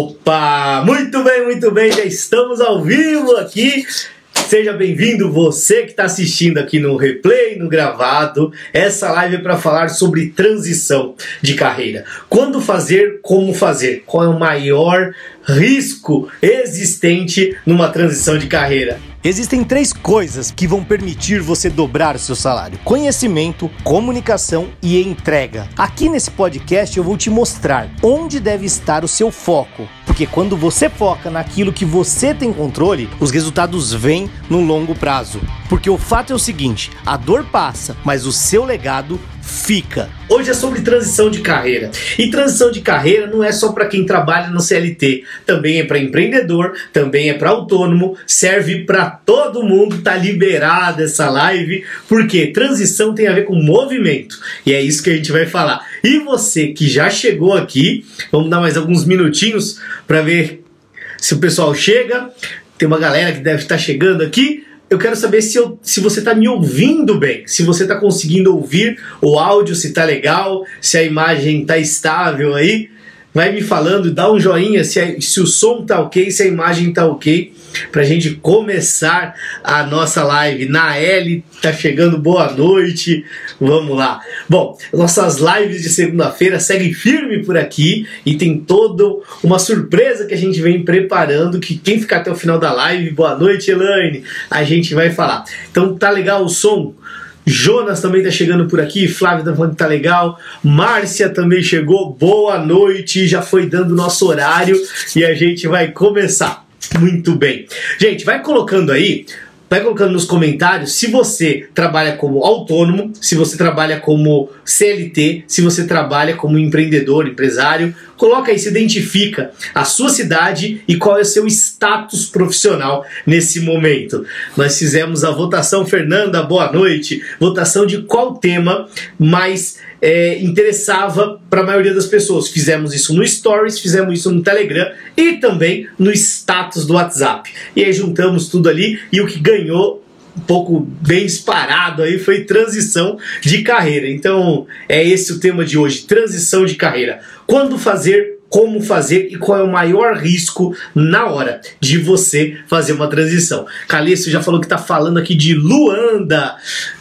Opa! Muito bem, muito bem, já estamos ao vivo aqui. Seja bem-vindo você que está assistindo aqui no replay, no gravado. Essa live é para falar sobre transição de carreira. Quando fazer, como fazer? Qual é o maior risco existente numa transição de carreira? Existem três coisas que vão permitir você dobrar o seu salário: conhecimento, comunicação e entrega. Aqui nesse podcast eu vou te mostrar onde deve estar o seu foco. Porque quando você foca naquilo que você tem controle, os resultados vêm no longo prazo. Porque o fato é o seguinte: a dor passa, mas o seu legado fica. Hoje é sobre transição de carreira. E transição de carreira não é só para quem trabalha no CLT, também é para empreendedor, também é para autônomo, serve para todo mundo. Tá liberada essa live, porque transição tem a ver com movimento. E é isso que a gente vai falar. E você que já chegou aqui, vamos dar mais alguns minutinhos para ver se o pessoal chega. Tem uma galera que deve estar chegando aqui eu quero saber se, eu, se você está me ouvindo bem, se você está conseguindo ouvir o áudio, se está legal, se a imagem está estável aí. Vai me falando, dá um joinha se, se o som tá ok, se a imagem tá ok, pra gente começar a nossa live. Na L tá chegando, boa noite, vamos lá. Bom, nossas lives de segunda-feira seguem firme por aqui e tem toda uma surpresa que a gente vem preparando. Que quem ficar até o final da live, boa noite, Elaine, a gente vai falar. Então tá legal o som? Jonas também tá chegando por aqui, Flávio tá falando que tá legal, Márcia também chegou, boa noite, já foi dando nosso horário e a gente vai começar. Muito bem. Gente, vai colocando aí vai colocando nos comentários se você trabalha como autônomo, se você trabalha como CLT, se você trabalha como empreendedor, empresário. Coloca aí, se identifica a sua cidade e qual é o seu status profissional nesse momento. Nós fizemos a votação, Fernanda, boa noite. Votação de qual tema mais é, interessava para a maioria das pessoas. Fizemos isso no Stories, fizemos isso no Telegram e também no status do WhatsApp. E aí juntamos tudo ali e o que ganhou um pouco bem disparado aí foi transição de carreira. Então é esse o tema de hoje, transição de carreira. Quando fazer como fazer e qual é o maior risco na hora de você fazer uma transição. Calixto já falou que está falando aqui de Luanda,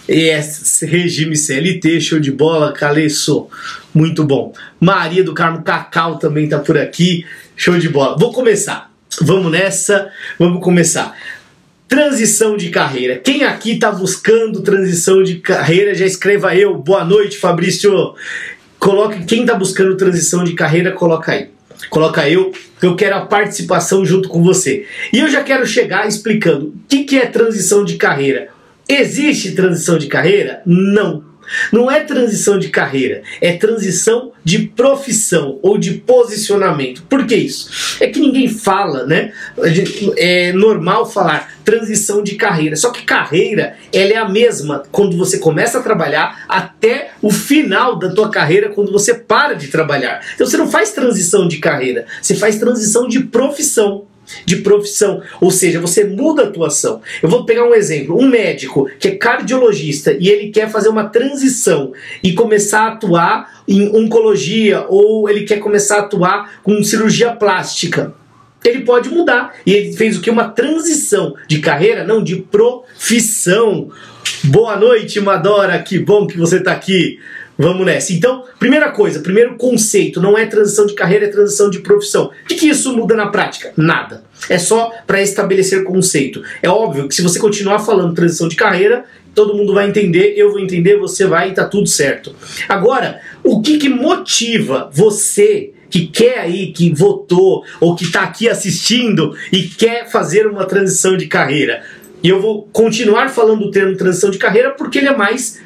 esse regime CLT, show de bola, Calixto, muito bom. Maria do Carmo Cacau também está por aqui, show de bola. Vou começar, vamos nessa, vamos começar. Transição de carreira. Quem aqui está buscando transição de carreira, já escreva eu. Boa noite, Fabrício. Coloque quem está buscando transição de carreira, coloca aí. Coloca eu, eu quero a participação junto com você. E eu já quero chegar explicando o que, que é transição de carreira. Existe transição de carreira? Não. Não é transição de carreira, é transição de profissão ou de posicionamento. Por que isso? É que ninguém fala, né? É normal falar transição de carreira. Só que carreira, ela é a mesma quando você começa a trabalhar até o final da tua carreira quando você para de trabalhar. Então você não faz transição de carreira, você faz transição de profissão de profissão, ou seja, você muda a atuação. Eu vou pegar um exemplo: um médico que é cardiologista e ele quer fazer uma transição e começar a atuar em oncologia ou ele quer começar a atuar com cirurgia plástica. Ele pode mudar. E ele fez o que? Uma transição de carreira, não de profissão. Boa noite, Madora. Que bom que você está aqui. Vamos nessa. Então, primeira coisa, primeiro conceito, não é transição de carreira, é transição de profissão. O que, isso muda na prática? Nada. É só para estabelecer conceito. É óbvio que se você continuar falando transição de carreira, todo mundo vai entender, eu vou entender, você vai e tá tudo certo. Agora, o que, que motiva você que quer aí, que votou ou que está aqui assistindo e quer fazer uma transição de carreira? E eu vou continuar falando o termo transição de carreira porque ele é mais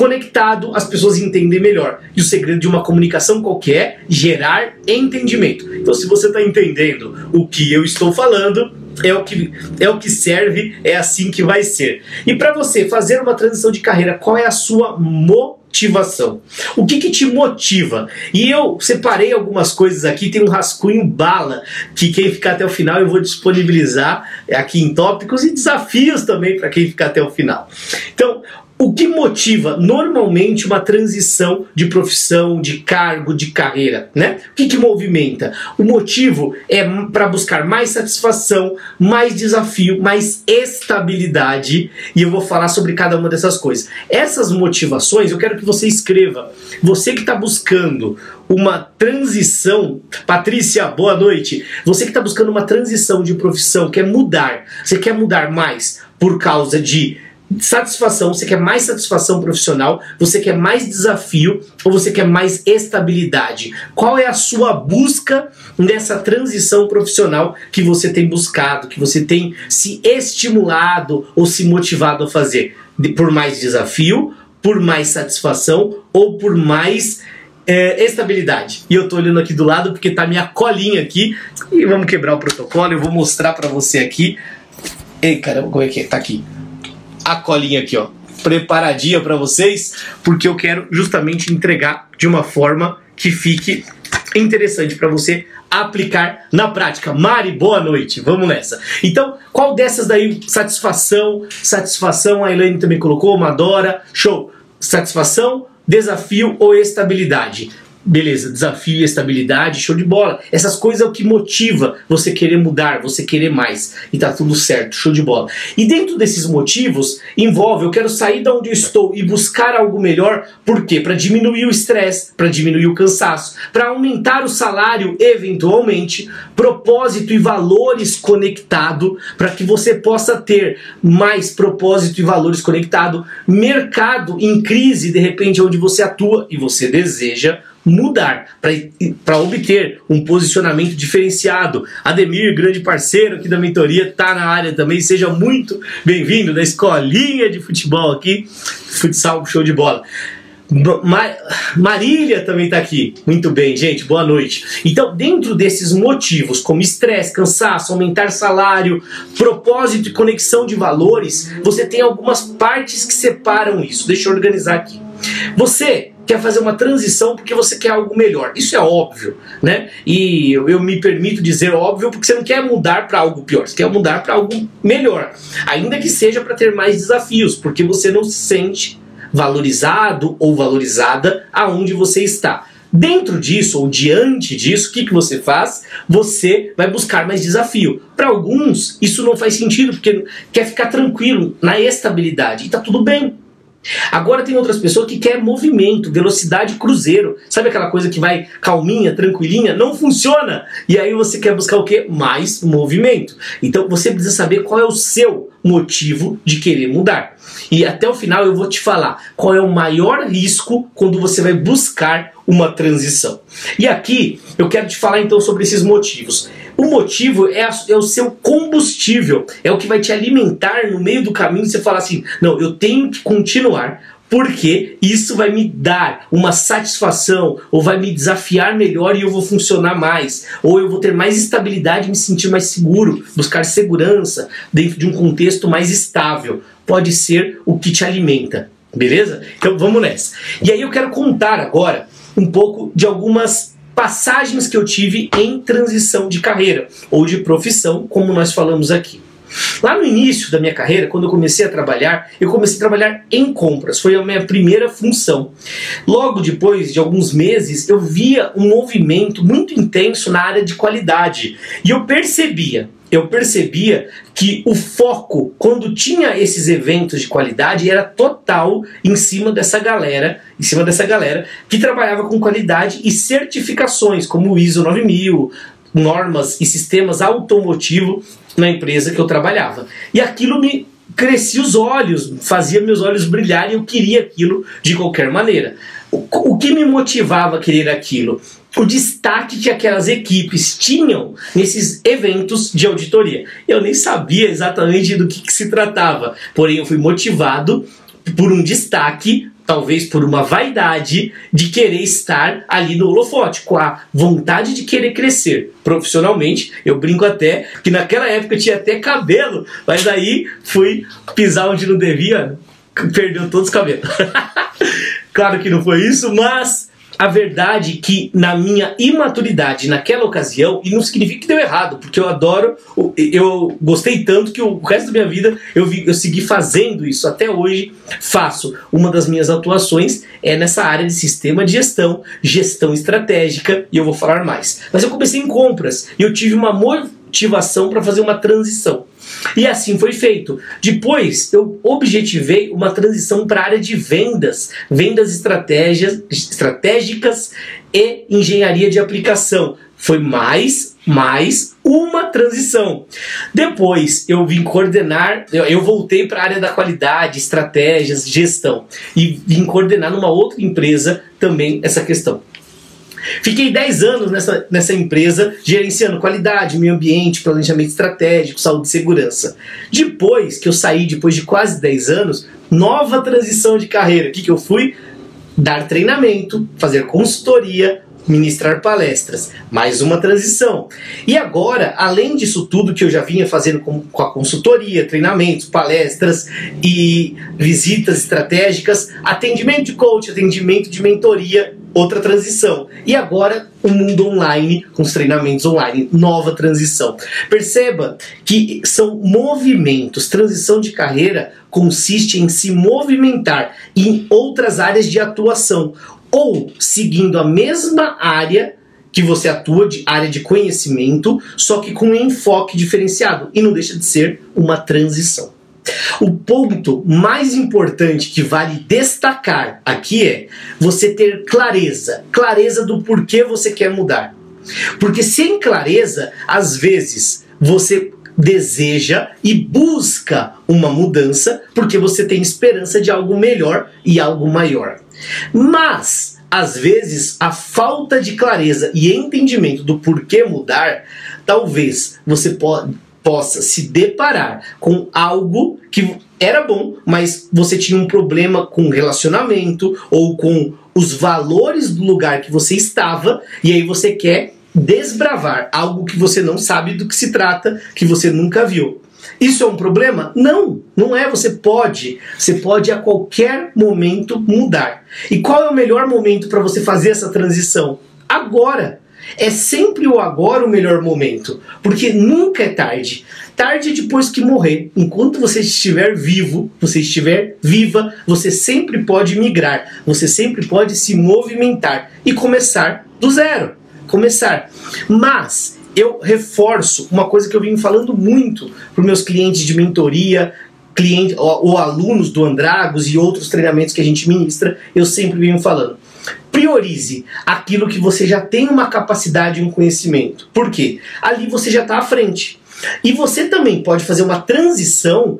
conectado, as pessoas entendem melhor. E o segredo de uma comunicação qualquer gerar entendimento. Então, se você está entendendo o que eu estou falando, é o que é o que serve, é assim que vai ser. E para você fazer uma transição de carreira, qual é a sua motivação? O que, que te motiva? E eu separei algumas coisas aqui, tem um rascunho bala que quem ficar até o final eu vou disponibilizar aqui em tópicos e desafios também para quem ficar até o final. Então, o que motiva normalmente uma transição de profissão, de cargo, de carreira, né? O que, que movimenta? O motivo é para buscar mais satisfação, mais desafio, mais estabilidade, e eu vou falar sobre cada uma dessas coisas. Essas motivações eu quero que você escreva. Você que está buscando uma transição, Patrícia, boa noite. Você que está buscando uma transição de profissão, quer mudar, você quer mudar mais por causa de satisfação, você quer mais satisfação profissional, você quer mais desafio ou você quer mais estabilidade? Qual é a sua busca nessa transição profissional que você tem buscado, que você tem se estimulado ou se motivado a fazer? Por mais desafio, por mais satisfação ou por mais é, estabilidade. E eu tô olhando aqui do lado porque tá minha colinha aqui e vamos quebrar o protocolo. Eu vou mostrar para você aqui. Ei, caramba, como é que é? Tá aqui a colinha aqui, ó, preparadinha para vocês, porque eu quero justamente entregar de uma forma que fique interessante para você aplicar na prática. Mari, boa noite. Vamos nessa. Então, qual dessas daí satisfação, satisfação, a Elaine também colocou, Madora, show. Satisfação, desafio ou estabilidade? Beleza, desafio estabilidade, show de bola. Essas coisas é o que motiva você querer mudar, você querer mais. E tá tudo certo, show de bola. E dentro desses motivos, envolve eu quero sair da onde eu estou e buscar algo melhor. Por quê? Para diminuir o estresse, para diminuir o cansaço, para aumentar o salário eventualmente, propósito e valores conectado, para que você possa ter mais propósito e valores conectado, mercado em crise, de repente, onde você atua e você deseja mudar, para obter um posicionamento diferenciado. Ademir, grande parceiro aqui da mentoria, está na área também. Seja muito bem-vindo da escolinha de futebol aqui, futsal show de bola. Marília também está aqui. Muito bem, gente. Boa noite. Então, dentro desses motivos, como estresse, cansaço, aumentar salário, propósito e conexão de valores, você tem algumas partes que separam isso. Deixa eu organizar aqui. Você quer fazer uma transição porque você quer algo melhor. Isso é óbvio, né? E eu, eu me permito dizer óbvio porque você não quer mudar para algo pior, você quer mudar para algo melhor. Ainda que seja para ter mais desafios, porque você não se sente valorizado ou valorizada aonde você está. Dentro disso ou diante disso, o que, que você faz? Você vai buscar mais desafio. Para alguns, isso não faz sentido, porque quer ficar tranquilo na estabilidade. E tá tudo bem. Agora tem outras pessoas que querem movimento, velocidade cruzeiro. Sabe aquela coisa que vai calminha, tranquilinha? Não funciona! E aí você quer buscar o que? Mais movimento. Então você precisa saber qual é o seu motivo de querer mudar. E até o final eu vou te falar qual é o maior risco quando você vai buscar uma transição. E aqui eu quero te falar então sobre esses motivos. O motivo é, a, é, o seu combustível, é o que vai te alimentar no meio do caminho. Você fala assim: não, eu tenho que continuar porque isso vai me dar uma satisfação, ou vai me desafiar melhor e eu vou funcionar mais, ou eu vou ter mais estabilidade me sentir mais seguro, buscar segurança dentro de um contexto mais estável. Pode ser o que te alimenta, beleza? Então vamos nessa. E aí eu quero contar agora um pouco de algumas passagens que eu tive em transição de carreira ou de profissão, como nós falamos aqui. Lá no início da minha carreira, quando eu comecei a trabalhar, eu comecei a trabalhar em compras, foi a minha primeira função. Logo depois de alguns meses, eu via um movimento muito intenso na área de qualidade e eu percebia eu percebia que o foco, quando tinha esses eventos de qualidade, era total em cima dessa galera, em cima dessa galera que trabalhava com qualidade e certificações, como o ISO 9000, normas e sistemas automotivo na empresa que eu trabalhava. E aquilo me crescia os olhos, fazia meus olhos brilharem, eu queria aquilo de qualquer maneira. O, o que me motivava a querer aquilo? O destaque que aquelas equipes tinham nesses eventos de auditoria. Eu nem sabia exatamente do que, que se tratava, porém eu fui motivado por um destaque talvez por uma vaidade de querer estar ali no holofote, com a vontade de querer crescer profissionalmente. Eu brinco até que naquela época tinha até cabelo, mas aí fui pisar onde não devia, perdeu todos os cabelos. claro que não foi isso, mas a verdade que na minha imaturidade naquela ocasião, e não significa que deu errado, porque eu adoro, eu gostei tanto que o resto da minha vida eu, vi, eu segui fazendo isso. Até hoje faço. Uma das minhas atuações é nessa área de sistema de gestão, gestão estratégica, e eu vou falar mais. Mas eu comecei em compras e eu tive uma motivação para fazer uma transição. E assim foi feito. Depois eu objetivei uma transição para a área de vendas, vendas estratégias, estratégicas e engenharia de aplicação. Foi mais, mais uma transição. Depois eu vim coordenar, eu, eu voltei para a área da qualidade, estratégias, gestão e vim coordenar numa outra empresa também essa questão. Fiquei 10 anos nessa, nessa empresa, gerenciando qualidade, meio ambiente, planejamento estratégico, saúde e segurança. Depois que eu saí, depois de quase 10 anos, nova transição de carreira. O que, que eu fui? Dar treinamento, fazer consultoria, ministrar palestras. Mais uma transição. E agora, além disso tudo que eu já vinha fazendo com, com a consultoria, treinamentos, palestras e visitas estratégicas, atendimento de coach, atendimento de mentoria, outra transição. E agora o mundo online, com os treinamentos online, nova transição. Perceba que são movimentos. Transição de carreira consiste em se movimentar em outras áreas de atuação ou seguindo a mesma área que você atua, de área de conhecimento, só que com um enfoque diferenciado e não deixa de ser uma transição. O ponto mais importante que vale destacar aqui é você ter clareza, clareza do porquê você quer mudar. Porque sem clareza, às vezes você deseja e busca uma mudança porque você tem esperança de algo melhor e algo maior. Mas, às vezes, a falta de clareza e entendimento do porquê mudar, talvez você po possa se deparar com algo que era bom, mas você tinha um problema com relacionamento ou com os valores do lugar que você estava, e aí você quer desbravar algo que você não sabe do que se trata, que você nunca viu. Isso é um problema? Não, não é. Você pode. Você pode a qualquer momento mudar. E qual é o melhor momento para você fazer essa transição? Agora. É sempre o agora o melhor momento, porque nunca é tarde. Tarde é depois que morrer. Enquanto você estiver vivo, você estiver viva, você sempre pode migrar, você sempre pode se movimentar e começar do zero. Começar. Mas eu reforço uma coisa que eu vim falando muito para meus clientes de mentoria, cliente, ou, ou, alunos do Andragos e outros treinamentos que a gente ministra, eu sempre venho falando. Priorize aquilo que você já tem uma capacidade e um conhecimento. Por quê? Ali você já está à frente. E você também pode fazer uma transição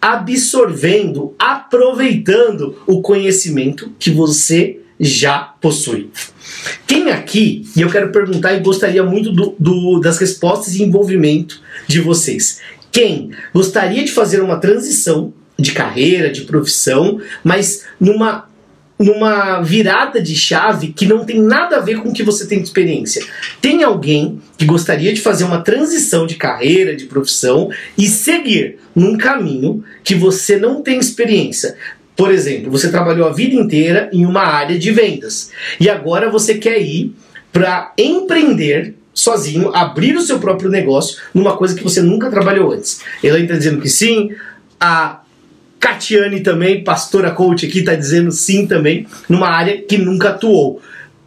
absorvendo, aproveitando o conhecimento que você já possui. Quem aqui, e eu quero perguntar e gostaria muito do, do, das respostas e envolvimento de vocês, quem gostaria de fazer uma transição de carreira, de profissão, mas numa numa virada de chave que não tem nada a ver com o que você tem de experiência. Tem alguém que gostaria de fazer uma transição de carreira, de profissão e seguir num caminho que você não tem experiência, por exemplo, você trabalhou a vida inteira em uma área de vendas e agora você quer ir para empreender sozinho, abrir o seu próprio negócio numa coisa que você nunca trabalhou antes. Elaine está dizendo que sim, a Catiane também, pastora coach aqui, está dizendo sim também, numa área que nunca atuou.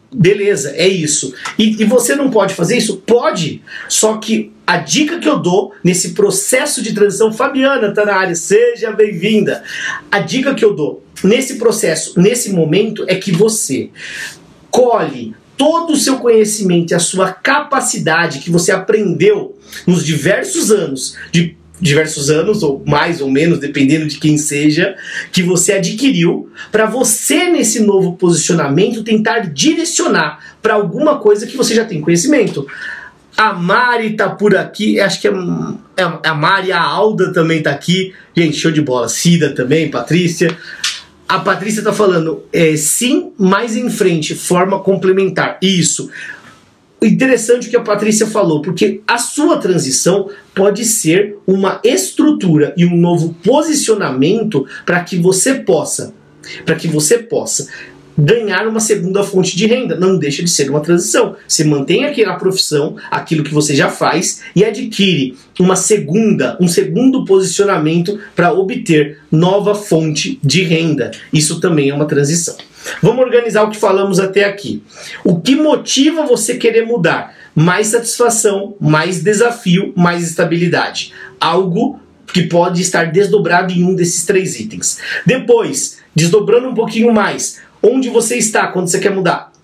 Beleza, é isso. E, e, você não pode fazer isso? Pode. Só que a dica que eu dou nesse processo de transição, Fabiana tá na área, seja bem-vinda. A dica que eu dou nesse processo, nesse momento, é que você colhe todo o seu conhecimento e a sua capacidade que você aprendeu nos diversos anos de diversos anos, ou mais ou menos, dependendo de quem seja, que você adquiriu, para você, nesse novo posicionamento, tentar direcionar para alguma coisa que você já tem conhecimento. A Mari tá por aqui, acho que é, é a Mari, a Alda também tá aqui. Gente, show de bola. Cida também, Patrícia. A Patrícia tá falando, é, sim, mais em frente, forma complementar. Isso interessante o que a Patrícia falou, porque a sua transição pode ser uma estrutura e um novo posicionamento para que você possa, para que você possa ganhar uma segunda fonte de renda. Não deixa de ser uma transição. Você mantém aquela profissão, aquilo que você já faz, e adquire uma segunda, um segundo posicionamento para obter nova fonte de renda. Isso também é uma transição. Vamos organizar o que falamos até aqui. O que motiva você querer mudar? Mais satisfação, mais desafio, mais estabilidade. Algo que pode estar desdobrado em um desses três itens. Depois, desdobrando um pouquinho mais, onde você está quando você quer mudar.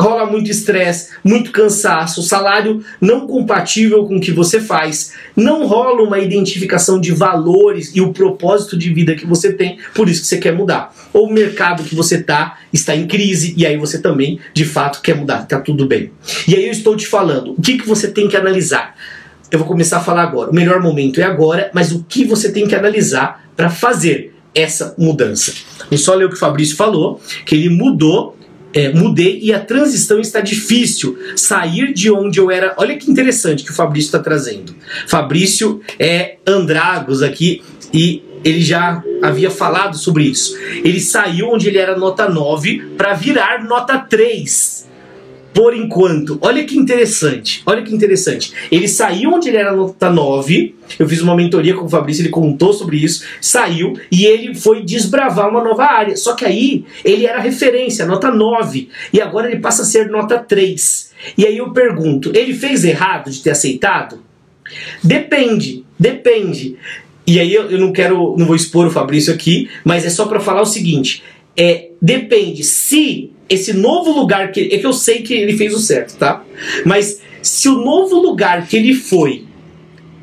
Rola muito estresse, muito cansaço, salário não compatível com o que você faz, não rola uma identificação de valores e o propósito de vida que você tem, por isso que você quer mudar. Ou o mercado que você está está em crise e aí você também, de fato, quer mudar, está tudo bem. E aí eu estou te falando, o que, que você tem que analisar? Eu vou começar a falar agora. O melhor momento é agora, mas o que você tem que analisar para fazer essa mudança? E só ler o que o Fabrício falou, que ele mudou é, mudei e a transição está difícil. Sair de onde eu era. Olha que interessante que o Fabrício está trazendo. Fabrício é Andragos aqui e ele já havia falado sobre isso. Ele saiu onde ele era nota 9 para virar nota 3 por enquanto. Olha que interessante. Olha que interessante. Ele saiu onde ele era nota 9. Eu fiz uma mentoria com o Fabrício, ele contou sobre isso. Saiu e ele foi desbravar uma nova área. Só que aí ele era referência, nota 9. E agora ele passa a ser nota 3. E aí eu pergunto: ele fez errado de ter aceitado? Depende, depende. E aí eu, eu não quero, não vou expor o Fabrício aqui, mas é só para falar o seguinte: é depende se esse novo lugar que. É que eu sei que ele fez o certo, tá? Mas se o novo lugar que ele foi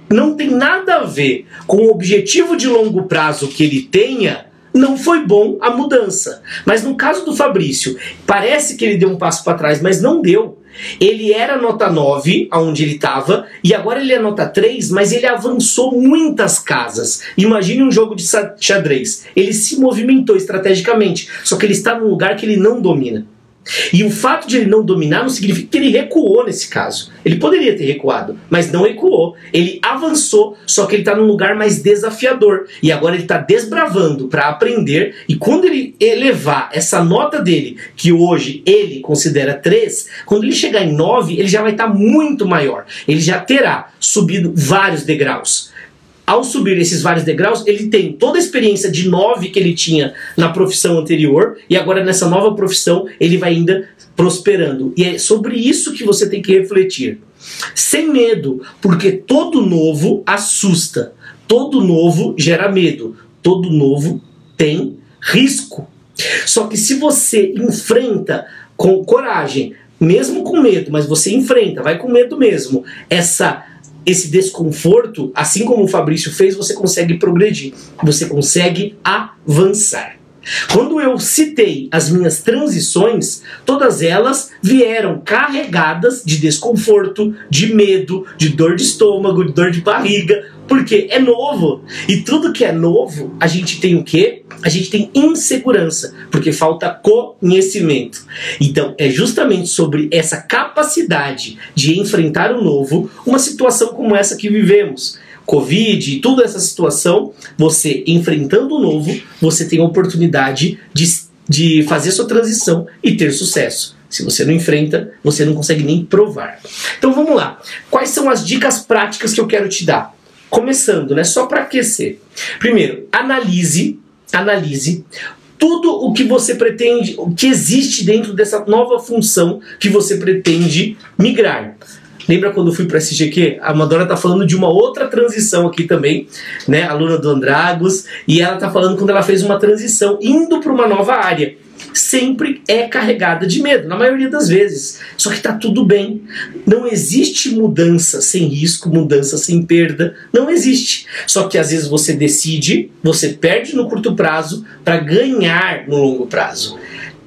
não tem nada a ver com o objetivo de longo prazo que ele tenha, não foi bom a mudança. Mas no caso do Fabrício, parece que ele deu um passo para trás, mas não deu. Ele era nota 9, aonde ele estava, e agora ele é nota 3, mas ele avançou muitas casas. Imagine um jogo de xadrez. Ele se movimentou estrategicamente, só que ele está num lugar que ele não domina. E o fato de ele não dominar não significa que ele recuou nesse caso. Ele poderia ter recuado, mas não recuou. Ele avançou, só que ele está num lugar mais desafiador. E agora ele está desbravando para aprender. E quando ele elevar essa nota dele, que hoje ele considera 3, quando ele chegar em 9, ele já vai estar tá muito maior. Ele já terá subido vários degraus ao subir esses vários degraus, ele tem toda a experiência de nove que ele tinha na profissão anterior, e agora nessa nova profissão ele vai ainda prosperando. E é sobre isso que você tem que refletir. Sem medo, porque todo novo assusta, todo novo gera medo, todo novo tem risco. Só que se você enfrenta com coragem, mesmo com medo, mas você enfrenta, vai com medo mesmo, essa esse desconforto, assim como o Fabrício fez, você consegue progredir, você consegue avançar. Quando eu citei as minhas transições, todas elas vieram carregadas de desconforto, de medo, de dor de estômago, de dor de barriga, porque é novo. E tudo que é novo, a gente tem o quê? A gente tem insegurança, porque falta conhecimento. Então, é justamente sobre essa capacidade de enfrentar o novo, uma situação como essa que vivemos. Covid e toda essa situação, você enfrentando o novo, você tem a oportunidade de, de fazer sua transição e ter sucesso. Se você não enfrenta, você não consegue nem provar. Então vamos lá. Quais são as dicas práticas que eu quero te dar? Começando, né? Só para aquecer. Primeiro, analise, analise tudo o que você pretende, o que existe dentro dessa nova função que você pretende migrar. Lembra quando eu fui para a SGQ? A Madonna está falando de uma outra transição aqui também, né? Aluna do Andragos, e ela está falando quando ela fez uma transição indo para uma nova área sempre é carregada de medo, na maioria das vezes. Só que está tudo bem. Não existe mudança sem risco, mudança sem perda. Não existe. Só que às vezes você decide, você perde no curto prazo para ganhar no longo prazo.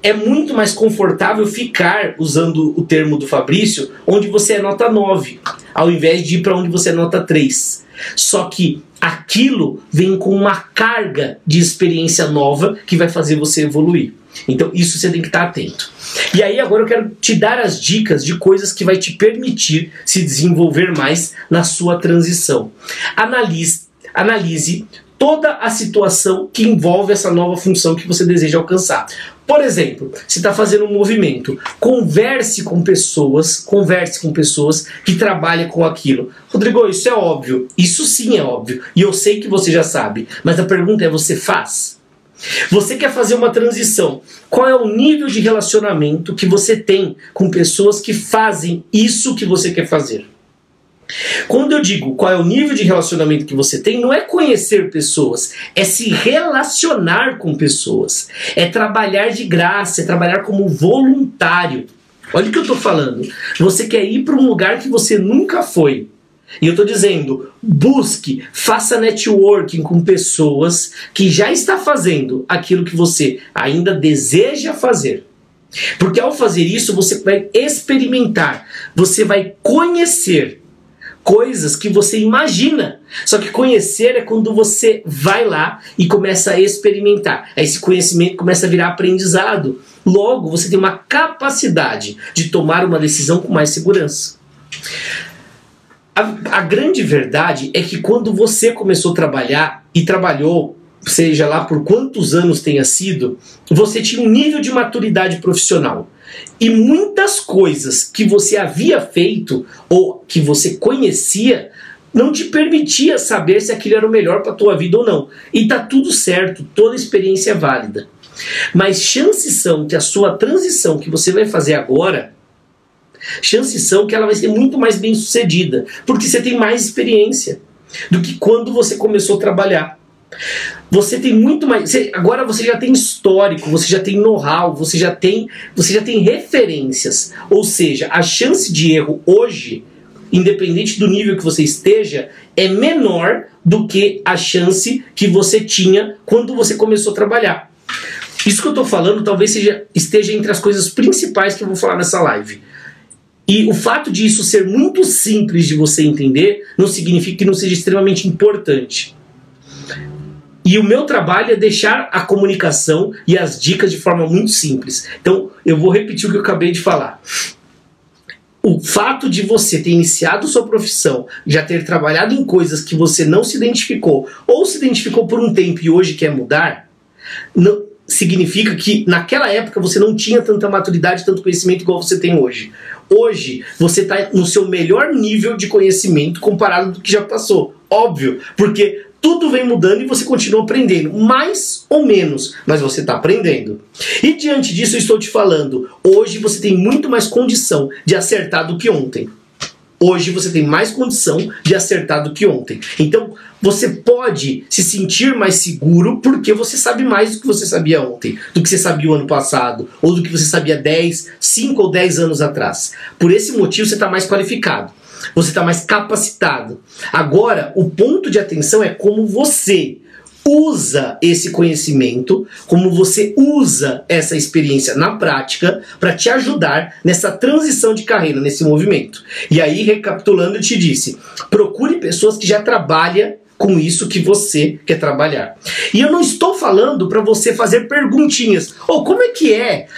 É muito mais confortável ficar usando o termo do Fabrício, onde você é nota 9, ao invés de ir para onde você é nota 3. Só que aquilo vem com uma carga de experiência nova que vai fazer você evoluir. Então isso você tem que estar atento. E aí agora eu quero te dar as dicas de coisas que vai te permitir se desenvolver mais na sua transição. Analise, analise toda a situação que envolve essa nova função que você deseja alcançar. Por exemplo, se está fazendo um movimento, converse com pessoas, converse com pessoas que trabalham com aquilo. Rodrigo, isso é óbvio. Isso sim é óbvio. E eu sei que você já sabe. Mas a pergunta é: você faz? Você quer fazer uma transição. Qual é o nível de relacionamento que você tem com pessoas que fazem isso que você quer fazer? Quando eu digo qual é o nível de relacionamento que você tem, não é conhecer pessoas, é se relacionar com pessoas, é trabalhar de graça, é trabalhar como voluntário. Olha o que eu estou falando. Você quer ir para um lugar que você nunca foi. E eu estou dizendo, busque, faça networking com pessoas que já está fazendo aquilo que você ainda deseja fazer. Porque ao fazer isso, você vai experimentar, você vai conhecer coisas que você imagina. Só que conhecer é quando você vai lá e começa a experimentar. Esse conhecimento começa a virar aprendizado. Logo, você tem uma capacidade de tomar uma decisão com mais segurança. A, a grande verdade é que quando você começou a trabalhar e trabalhou seja lá por quantos anos tenha sido, você tinha um nível de maturidade profissional. E muitas coisas que você havia feito ou que você conhecia não te permitia saber se aquilo era o melhor para a tua vida ou não. E tá tudo certo, toda experiência é válida. Mas chances são que a sua transição que você vai fazer agora, chances são que ela vai ser muito mais bem sucedida, porque você tem mais experiência do que quando você começou a trabalhar. Você tem muito mais. Você, agora você já tem histórico, você já tem know-how, você já tem, você já tem referências. Ou seja, a chance de erro hoje, independente do nível que você esteja, é menor do que a chance que você tinha quando você começou a trabalhar. Isso que eu estou falando talvez seja, esteja entre as coisas principais que eu vou falar nessa live. E o fato de isso ser muito simples de você entender não significa que não seja extremamente importante. E o meu trabalho é deixar a comunicação e as dicas de forma muito simples. Então, eu vou repetir o que eu acabei de falar. O fato de você ter iniciado sua profissão, já ter trabalhado em coisas que você não se identificou, ou se identificou por um tempo e hoje quer mudar, não, significa que naquela época você não tinha tanta maturidade, tanto conhecimento igual você tem hoje. Hoje você está no seu melhor nível de conhecimento comparado do que já passou. Óbvio, porque tudo vem mudando e você continua aprendendo, mais ou menos, mas você está aprendendo. E diante disso, eu estou te falando, hoje você tem muito mais condição de acertar do que ontem. Hoje você tem mais condição de acertar do que ontem. Então, você pode se sentir mais seguro porque você sabe mais do que você sabia ontem, do que você sabia o ano passado, ou do que você sabia 10, 5 ou 10 anos atrás. Por esse motivo, você está mais qualificado você está mais capacitado. Agora, o ponto de atenção é como você usa esse conhecimento, como você usa essa experiência na prática para te ajudar nessa transição de carreira, nesse movimento. E aí, recapitulando, eu te disse: procure pessoas que já trabalham com isso que você quer trabalhar. E eu não estou falando para você fazer perguntinhas. Ou oh, como é que é?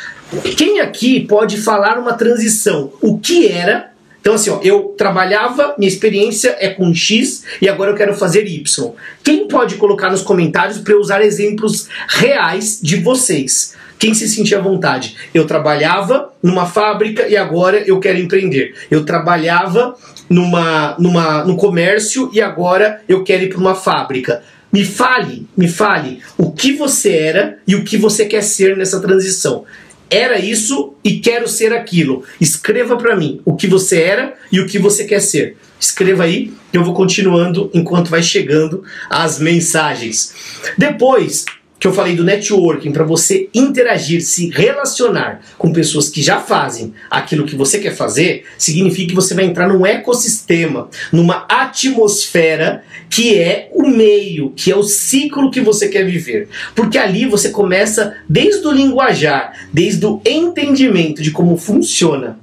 Quem aqui pode falar uma transição? O que era então, assim, ó, eu trabalhava, minha experiência é com X e agora eu quero fazer Y. Quem pode colocar nos comentários para eu usar exemplos reais de vocês? Quem se sentir à vontade? Eu trabalhava numa fábrica e agora eu quero empreender. Eu trabalhava numa, numa, no comércio e agora eu quero ir para uma fábrica. Me fale, me fale o que você era e o que você quer ser nessa transição era isso e quero ser aquilo. Escreva para mim o que você era e o que você quer ser. Escreva aí, eu vou continuando enquanto vai chegando as mensagens. Depois, que eu falei do networking, para você interagir, se relacionar com pessoas que já fazem aquilo que você quer fazer, significa que você vai entrar num ecossistema, numa atmosfera que é o meio, que é o ciclo que você quer viver. Porque ali você começa desde o linguajar, desde o entendimento de como funciona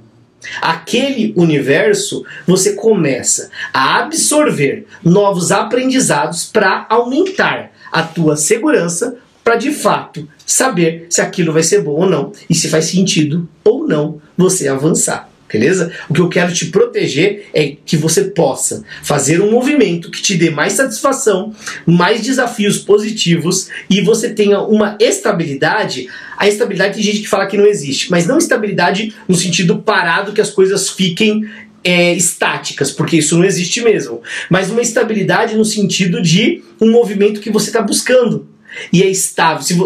aquele universo, você começa a absorver novos aprendizados para aumentar a tua segurança, para de fato saber se aquilo vai ser bom ou não e se faz sentido ou não você avançar. Beleza? O que eu quero te proteger é que você possa fazer um movimento que te dê mais satisfação, mais desafios positivos e você tenha uma estabilidade. A estabilidade tem gente que fala que não existe, mas não estabilidade no sentido parado que as coisas fiquem é, estáticas, porque isso não existe mesmo, mas uma estabilidade no sentido de um movimento que você está buscando. E é estável. Se,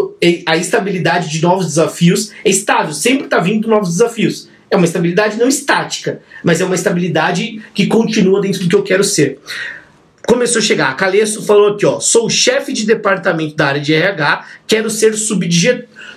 a estabilidade de novos desafios é estável, sempre está vindo novos desafios. É uma estabilidade não estática, mas é uma estabilidade que continua dentro do que eu quero ser. Começou a chegar. A Caleço falou aqui, ó. Sou chefe de departamento da área de RH, quero ser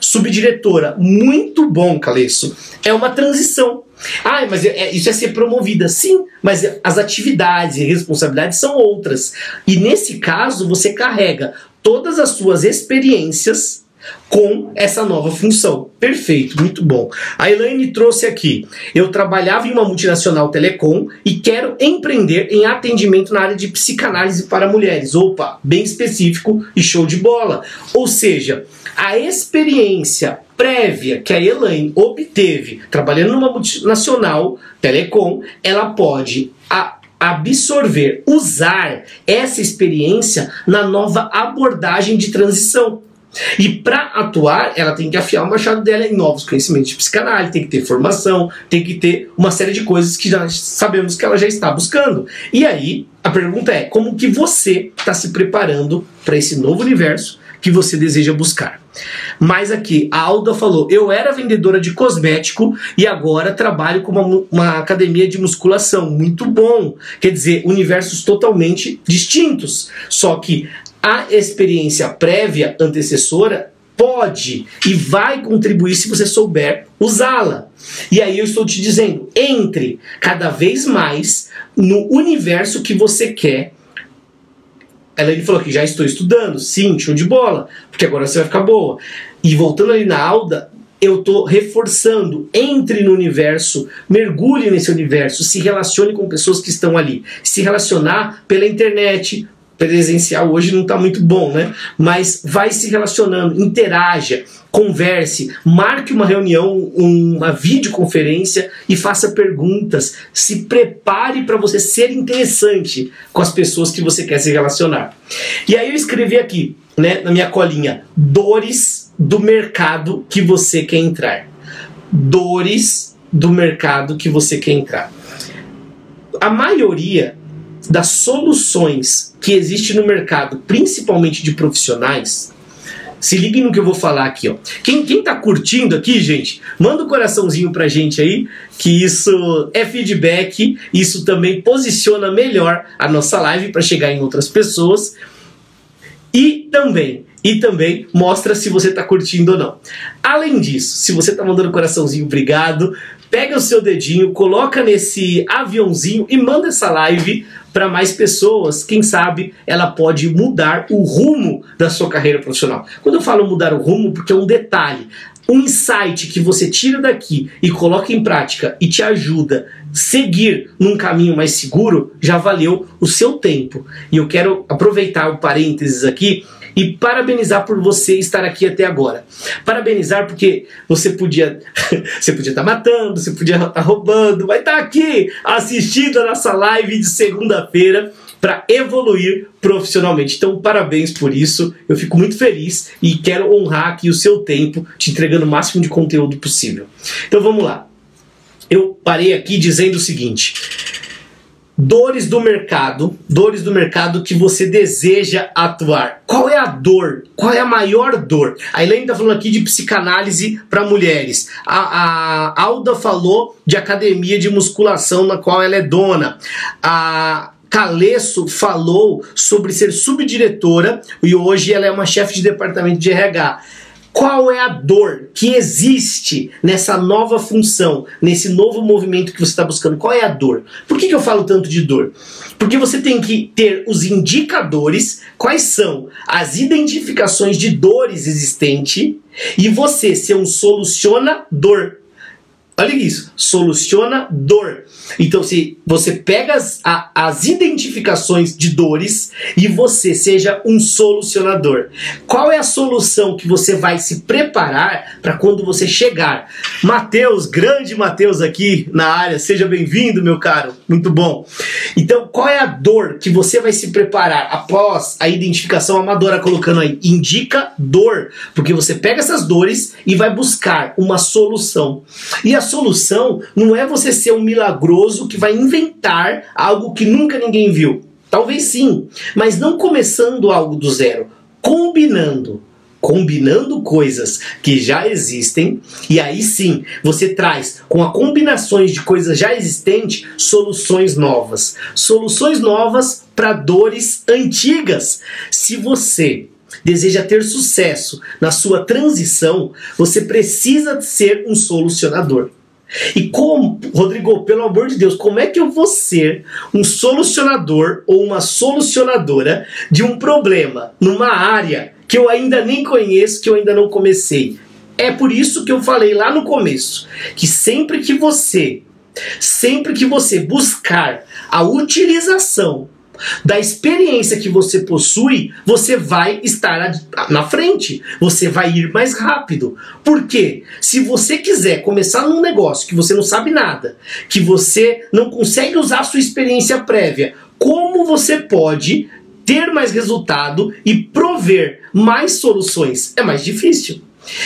subdiretora. Muito bom, Caleço. É uma transição. Ah, mas é, é, isso é ser promovida. Sim, mas as atividades e responsabilidades são outras. E nesse caso, você carrega todas as suas experiências com essa nova função. Perfeito, muito bom. A Elaine trouxe aqui. Eu trabalhava em uma multinacional telecom e quero empreender em atendimento na área de psicanálise para mulheres. Opa, bem específico e show de bola. Ou seja, a experiência prévia que a Elaine obteve trabalhando numa multinacional telecom, ela pode a absorver, usar essa experiência na nova abordagem de transição. E para atuar, ela tem que afiar o machado dela em novos conhecimentos de psicanálise, tem que ter formação, tem que ter uma série de coisas que já sabemos que ela já está buscando. E aí, a pergunta é: como que você está se preparando para esse novo universo que você deseja buscar? Mas aqui, a Alda falou: eu era vendedora de cosmético e agora trabalho com uma, uma academia de musculação. Muito bom. Quer dizer, universos totalmente distintos. Só que a experiência prévia antecessora pode e vai contribuir se você souber usá-la. E aí eu estou te dizendo, entre cada vez mais no universo que você quer. Ela ele falou que já estou estudando, sim, show de bola, porque agora você vai ficar boa. E voltando ali na Alda, eu estou reforçando, entre no universo, mergulhe nesse universo, se relacione com pessoas que estão ali. Se relacionar pela internet, presencial hoje não está muito bom, né? Mas vai se relacionando, interaja, converse, marque uma reunião, uma videoconferência e faça perguntas. Se prepare para você ser interessante com as pessoas que você quer se relacionar. E aí eu escrevi aqui, né, na minha colinha, dores do mercado que você quer entrar. Dores do mercado que você quer entrar. A maioria das soluções que existe no mercado, principalmente de profissionais, se liguem no que eu vou falar aqui, ó. Quem, quem tá curtindo aqui, gente, manda um coraçãozinho pra gente aí, que isso é feedback, isso também posiciona melhor a nossa live para chegar em outras pessoas. E também, e também mostra se você está curtindo ou não. Além disso, se você está mandando coraçãozinho, obrigado. Pega o seu dedinho, coloca nesse aviãozinho e manda essa live para mais pessoas, quem sabe ela pode mudar o rumo da sua carreira profissional. Quando eu falo mudar o rumo, porque é um detalhe, um insight que você tira daqui e coloca em prática e te ajuda seguir num caminho mais seguro, já valeu o seu tempo. E eu quero aproveitar o parênteses aqui e parabenizar por você estar aqui até agora. Parabenizar porque você podia você podia estar tá matando, você podia estar tá roubando, vai estar tá aqui assistindo a nossa live de segunda-feira para evoluir profissionalmente. Então, parabéns por isso. Eu fico muito feliz e quero honrar aqui o seu tempo, te entregando o máximo de conteúdo possível. Então, vamos lá. Eu parei aqui dizendo o seguinte: Dores do mercado, dores do mercado que você deseja atuar. Qual é a dor? Qual é a maior dor? A Elaine está falando aqui de psicanálise para mulheres. A, a Alda falou de academia de musculação na qual ela é dona. A Calesso falou sobre ser subdiretora e hoje ela é uma chefe de departamento de RH. Qual é a dor que existe nessa nova função, nesse novo movimento que você está buscando? Qual é a dor? Por que, que eu falo tanto de dor? Porque você tem que ter os indicadores, quais são as identificações de dores existentes, e você ser um solucionador Olha isso, soluciona dor. Então, se você pega as, a, as identificações de dores e você seja um solucionador. Qual é a solução que você vai se preparar para quando você chegar? Mateus, grande Mateus aqui na área, seja bem-vindo, meu caro. Muito bom. Então, qual é a dor que você vai se preparar após a identificação amadora colocando aí? Indica dor, porque você pega essas dores e vai buscar uma solução. E a solução não é você ser um milagroso que vai inventar algo que nunca ninguém viu. Talvez sim, mas não começando algo do zero, combinando combinando coisas que já existem, e aí sim você traz com a combinações de coisas já existentes soluções novas. Soluções novas para dores antigas. Se você deseja ter sucesso na sua transição, você precisa ser um solucionador. E como, Rodrigo, pelo amor de Deus, como é que eu vou ser um solucionador ou uma solucionadora de um problema numa área que eu ainda nem conheço, que eu ainda não comecei? É por isso que eu falei lá no começo que sempre que você, sempre que você buscar a utilização da experiência que você possui, você vai estar na frente, você vai ir mais rápido. Porque se você quiser começar num negócio que você não sabe nada, que você não consegue usar a sua experiência prévia, como você pode ter mais resultado e prover mais soluções? É mais difícil.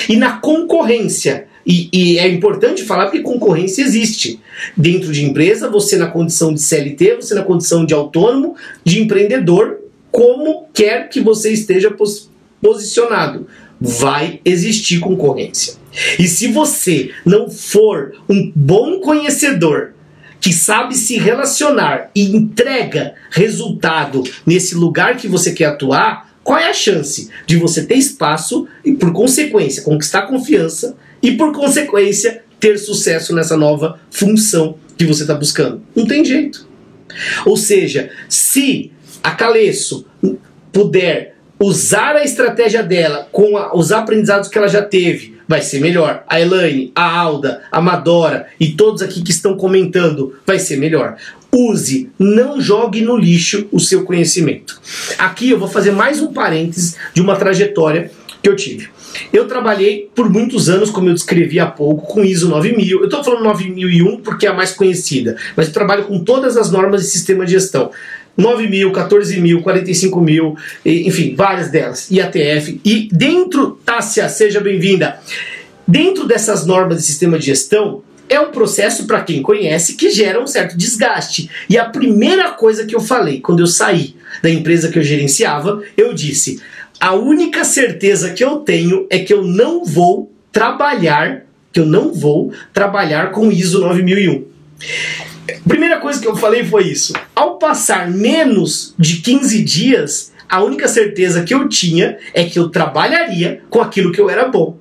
E na concorrência, e, e, é importante falar porque concorrência existe. Dentro de empresa, você na condição de CLT, você na condição de autônomo, de empreendedor, como quer que você esteja pos posicionado. Vai existir concorrência. E se você não for um bom conhecedor, que sabe se relacionar e entrega resultado nesse lugar que você quer atuar, qual é a chance de você ter espaço e, por consequência, conquistar confiança e, por consequência, ter sucesso nessa nova função que você está buscando. Não tem jeito. Ou seja, se a Caleço puder usar a estratégia dela com a, os aprendizados que ela já teve, vai ser melhor. A Elaine, a Alda, a Madora e todos aqui que estão comentando, vai ser melhor. Use, não jogue no lixo o seu conhecimento. Aqui eu vou fazer mais um parênteses de uma trajetória que eu tive. Eu trabalhei por muitos anos, como eu descrevi há pouco, com ISO 9000. Eu estou falando 9001 porque é a mais conhecida, mas eu trabalho com todas as normas de sistema de gestão. 9 mil, 14 mil, 45 mil, enfim, várias delas, IATF. E dentro, Tássia, seja bem-vinda. Dentro dessas normas de sistema de gestão, é um processo, para quem conhece, que gera um certo desgaste. E a primeira coisa que eu falei quando eu saí da empresa que eu gerenciava, eu disse: a única certeza que eu tenho é que eu não vou trabalhar, que eu não vou trabalhar com ISO 9001. Primeira coisa que eu falei foi isso. Ao passar menos de 15 dias, a única certeza que eu tinha é que eu trabalharia com aquilo que eu era bom.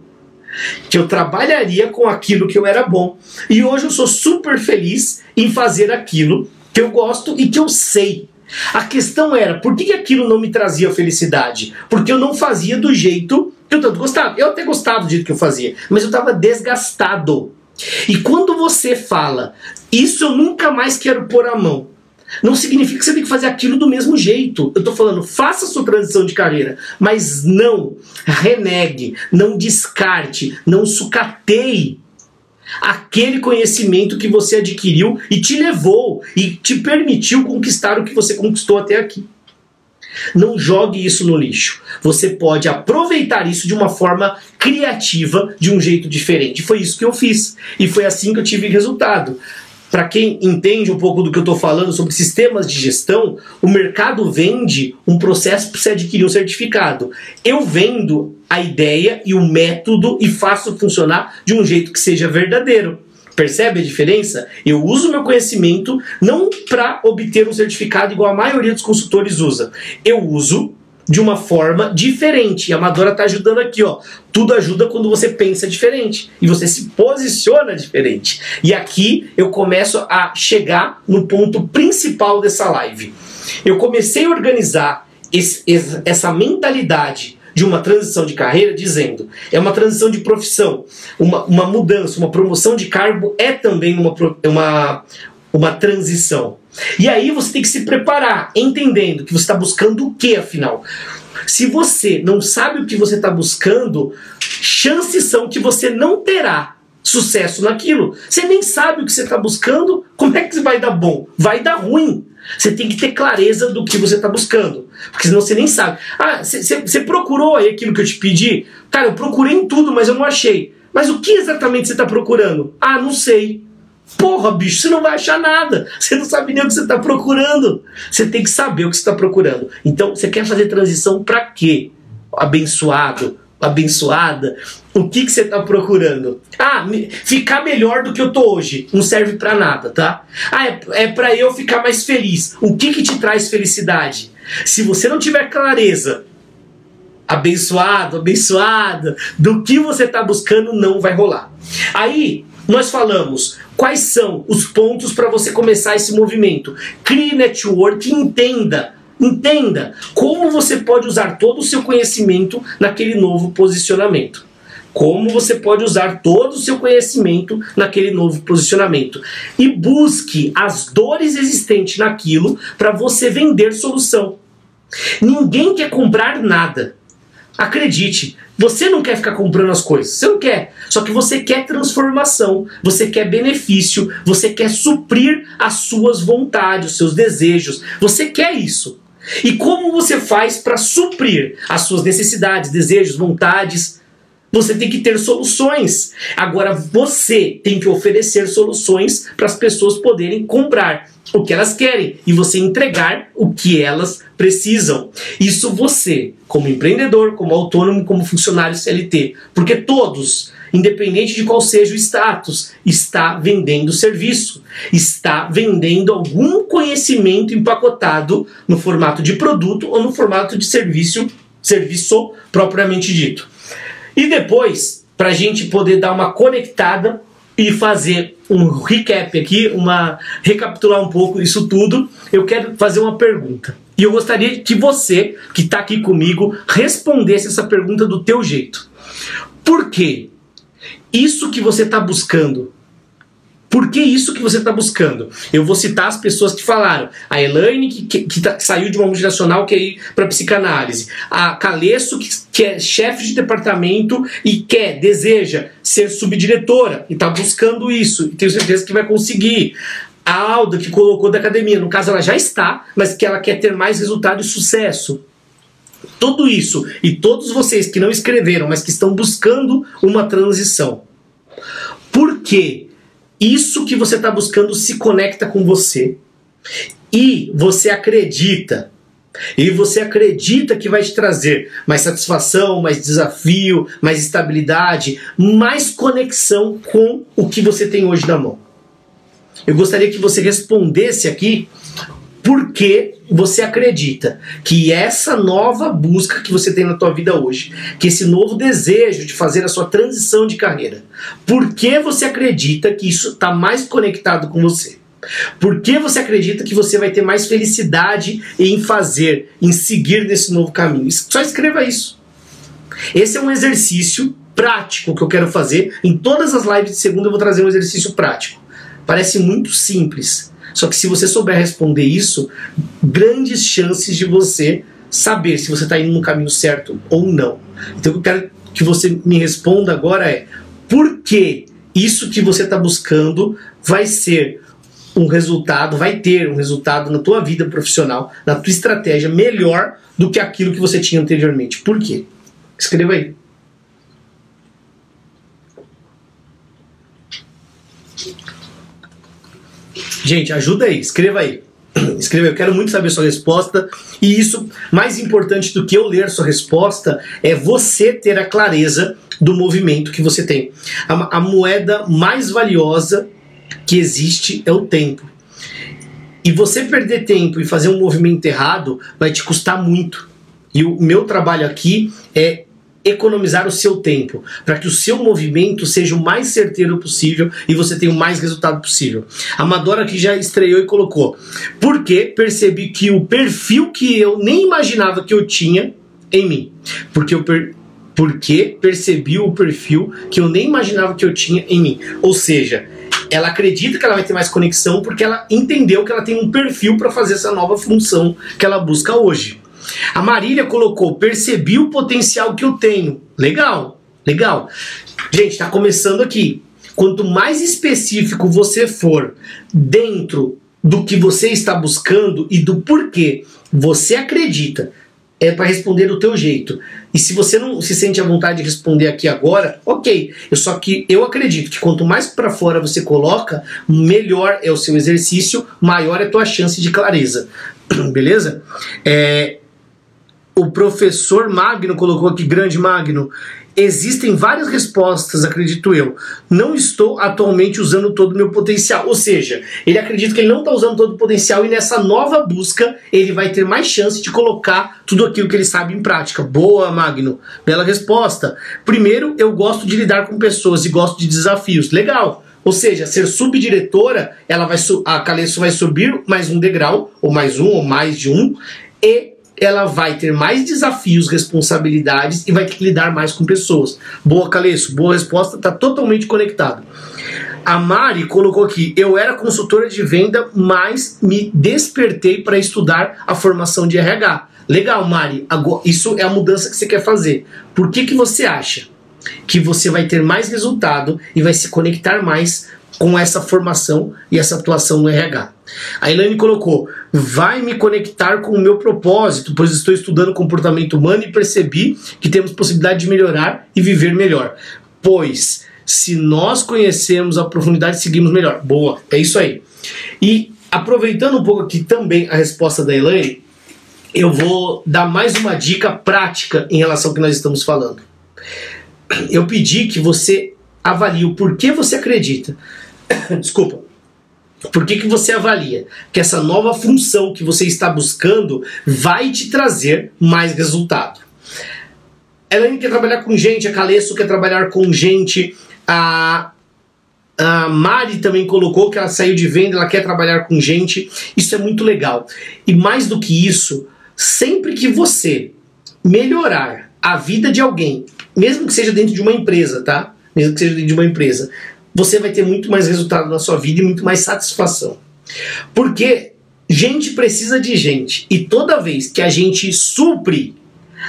Que eu trabalharia com aquilo que eu era bom. E hoje eu sou super feliz em fazer aquilo que eu gosto e que eu sei a questão era, por que aquilo não me trazia felicidade? Porque eu não fazia do jeito que eu tanto gostava. Eu até gostava do jeito que eu fazia, mas eu estava desgastado. E quando você fala, isso eu nunca mais quero pôr a mão, não significa que você tem que fazer aquilo do mesmo jeito. Eu estou falando, faça sua transição de carreira, mas não renegue, não descarte, não sucateie aquele conhecimento que você adquiriu e te levou e te permitiu conquistar o que você conquistou até aqui. Não jogue isso no lixo. Você pode aproveitar isso de uma forma criativa, de um jeito diferente. Foi isso que eu fiz. E foi assim que eu tive resultado. Para quem entende um pouco do que eu estou falando sobre sistemas de gestão, o mercado vende um processo para você adquirir um certificado. Eu vendo a ideia e o método e faço funcionar de um jeito que seja verdadeiro. Percebe a diferença? Eu uso meu conhecimento não para obter um certificado igual a maioria dos consultores usa. Eu uso de uma forma diferente. E a Amadora está ajudando aqui, ó. Tudo ajuda quando você pensa diferente e você se posiciona diferente. E aqui eu começo a chegar no ponto principal dessa live. Eu comecei a organizar esse, essa mentalidade de uma transição de carreira dizendo é uma transição de profissão, uma, uma mudança, uma promoção de cargo é também uma, uma, uma transição. E aí você tem que se preparar, entendendo que você está buscando o que afinal. Se você não sabe o que você está buscando, chances são que você não terá sucesso naquilo. Você nem sabe o que você está buscando, como é que vai dar bom? Vai dar ruim. Você tem que ter clareza do que você está buscando. Porque senão você nem sabe. Ah, você procurou aí aquilo que eu te pedi? Cara, eu procurei em tudo, mas eu não achei. Mas o que exatamente você está procurando? Ah, não sei. Porra, bicho, você não vai achar nada. Você não sabe nem o que você está procurando. Você tem que saber o que você está procurando. Então, você quer fazer transição para quê? Abençoado, abençoada, o que, que você está procurando? Ah, ficar melhor do que eu tô hoje. Não serve para nada, tá? Ah, é, é para eu ficar mais feliz. O que, que te traz felicidade? Se você não tiver clareza, abençoado, abençoada, do que você está buscando, não vai rolar. Aí, nós falamos quais são os pontos para você começar esse movimento. Crie network, entenda Entenda como você pode usar todo o seu conhecimento naquele novo posicionamento. Como você pode usar todo o seu conhecimento naquele novo posicionamento. E busque as dores existentes naquilo para você vender solução. Ninguém quer comprar nada. Acredite, você não quer ficar comprando as coisas, você não quer. Só que você quer transformação, você quer benefício, você quer suprir as suas vontades, os seus desejos. Você quer isso. E como você faz para suprir as suas necessidades, desejos, vontades? Você tem que ter soluções. Agora você tem que oferecer soluções para as pessoas poderem comprar o que elas querem e você entregar o que elas precisam. Isso você, como empreendedor, como autônomo, como funcionário CLT, porque todos independente de qual seja o status, está vendendo serviço, está vendendo algum conhecimento empacotado no formato de produto ou no formato de serviço, serviço propriamente dito. E depois, para a gente poder dar uma conectada e fazer um recap aqui, uma recapitular um pouco isso tudo, eu quero fazer uma pergunta. E eu gostaria que você, que está aqui comigo, respondesse essa pergunta do teu jeito. Por quê? isso que você está buscando. Por que isso que você está buscando? Eu vou citar as pessoas que falaram. A Elaine, que, que, que tá, saiu de uma multinacional, que é ir para psicanálise. A Calesso, que, que é chefe de departamento e quer, deseja ser subdiretora e está buscando isso. E tenho certeza que vai conseguir. A Alda, que colocou da academia, no caso ela já está, mas que ela quer ter mais resultado e sucesso. Tudo isso e todos vocês que não escreveram, mas que estão buscando uma transição. Por quê? Isso que você está buscando se conecta com você e você acredita. E você acredita que vai te trazer mais satisfação, mais desafio, mais estabilidade, mais conexão com o que você tem hoje na mão. Eu gostaria que você respondesse aqui porque você acredita que essa nova busca que você tem na tua vida hoje, que esse novo desejo de fazer a sua transição de carreira, por que você acredita que isso está mais conectado com você? Por que você acredita que você vai ter mais felicidade em fazer, em seguir nesse novo caminho? Só escreva isso. Esse é um exercício prático que eu quero fazer. Em todas as lives de segunda eu vou trazer um exercício prático. Parece muito simples, só que se você souber responder isso, grandes chances de você saber se você está indo no caminho certo ou não. Então, o que eu quero que você me responda agora é: por que isso que você está buscando vai ser um resultado, vai ter um resultado na tua vida profissional, na tua estratégia melhor do que aquilo que você tinha anteriormente? Por quê? Escreva aí. Gente, ajuda aí, escreva aí. Escreva, eu quero muito saber sua resposta. E isso, mais importante do que eu ler sua resposta, é você ter a clareza do movimento que você tem. A, a moeda mais valiosa que existe é o tempo. E você perder tempo e fazer um movimento errado vai te custar muito. E o meu trabalho aqui é economizar o seu tempo, para que o seu movimento seja o mais certeiro possível e você tenha o mais resultado possível. A Madora que já estreou e colocou, porque percebi que o perfil que eu nem imaginava que eu tinha em mim. Porque eu per porque percebi o perfil que eu nem imaginava que eu tinha em mim. Ou seja, ela acredita que ela vai ter mais conexão porque ela entendeu que ela tem um perfil para fazer essa nova função que ela busca hoje. A Marília colocou: percebi o potencial que eu tenho. Legal, legal. Gente, está começando aqui. Quanto mais específico você for dentro do que você está buscando e do porquê você acredita é para responder do teu jeito. E se você não se sente à vontade de responder aqui agora, ok. Eu só que eu acredito que quanto mais para fora você coloca, melhor é o seu exercício, maior é a tua chance de clareza. Beleza? É, o professor Magno colocou aqui, grande Magno. Existem várias respostas, acredito eu. Não estou atualmente usando todo o meu potencial. Ou seja, ele acredita que ele não está usando todo o potencial e nessa nova busca ele vai ter mais chance de colocar tudo aquilo que ele sabe em prática. Boa, Magno. Bela resposta. Primeiro, eu gosto de lidar com pessoas e gosto de desafios. Legal. Ou seja, ser subdiretora, ela vai a Caleço vai subir mais um degrau, ou mais um, ou mais de um, e ela vai ter mais desafios, responsabilidades e vai ter que lidar mais com pessoas. Boa, Caleço, boa resposta, está totalmente conectado. A Mari colocou aqui: eu era consultora de venda, mas me despertei para estudar a formação de RH. Legal, Mari, isso é a mudança que você quer fazer. Por que, que você acha que você vai ter mais resultado e vai se conectar mais com essa formação e essa atuação no RH. A Elaine colocou: vai me conectar com o meu propósito, pois estou estudando comportamento humano e percebi que temos possibilidade de melhorar e viver melhor. Pois, se nós conhecemos a profundidade, seguimos melhor. Boa, é isso aí. E aproveitando um pouco aqui também a resposta da Elaine, eu vou dar mais uma dica prática em relação ao que nós estamos falando. Eu pedi que você avalie o porquê você acredita Desculpa. Por que, que você avalia que essa nova função que você está buscando vai te trazer mais resultado? Elaine quer trabalhar com gente, a Caleço quer trabalhar com gente, a, a Mari também colocou que ela saiu de venda, ela quer trabalhar com gente. Isso é muito legal. E mais do que isso, sempre que você melhorar a vida de alguém, mesmo que seja dentro de uma empresa, tá? Mesmo que seja de uma empresa, você vai ter muito mais resultado na sua vida e muito mais satisfação. Porque gente precisa de gente e toda vez que a gente supre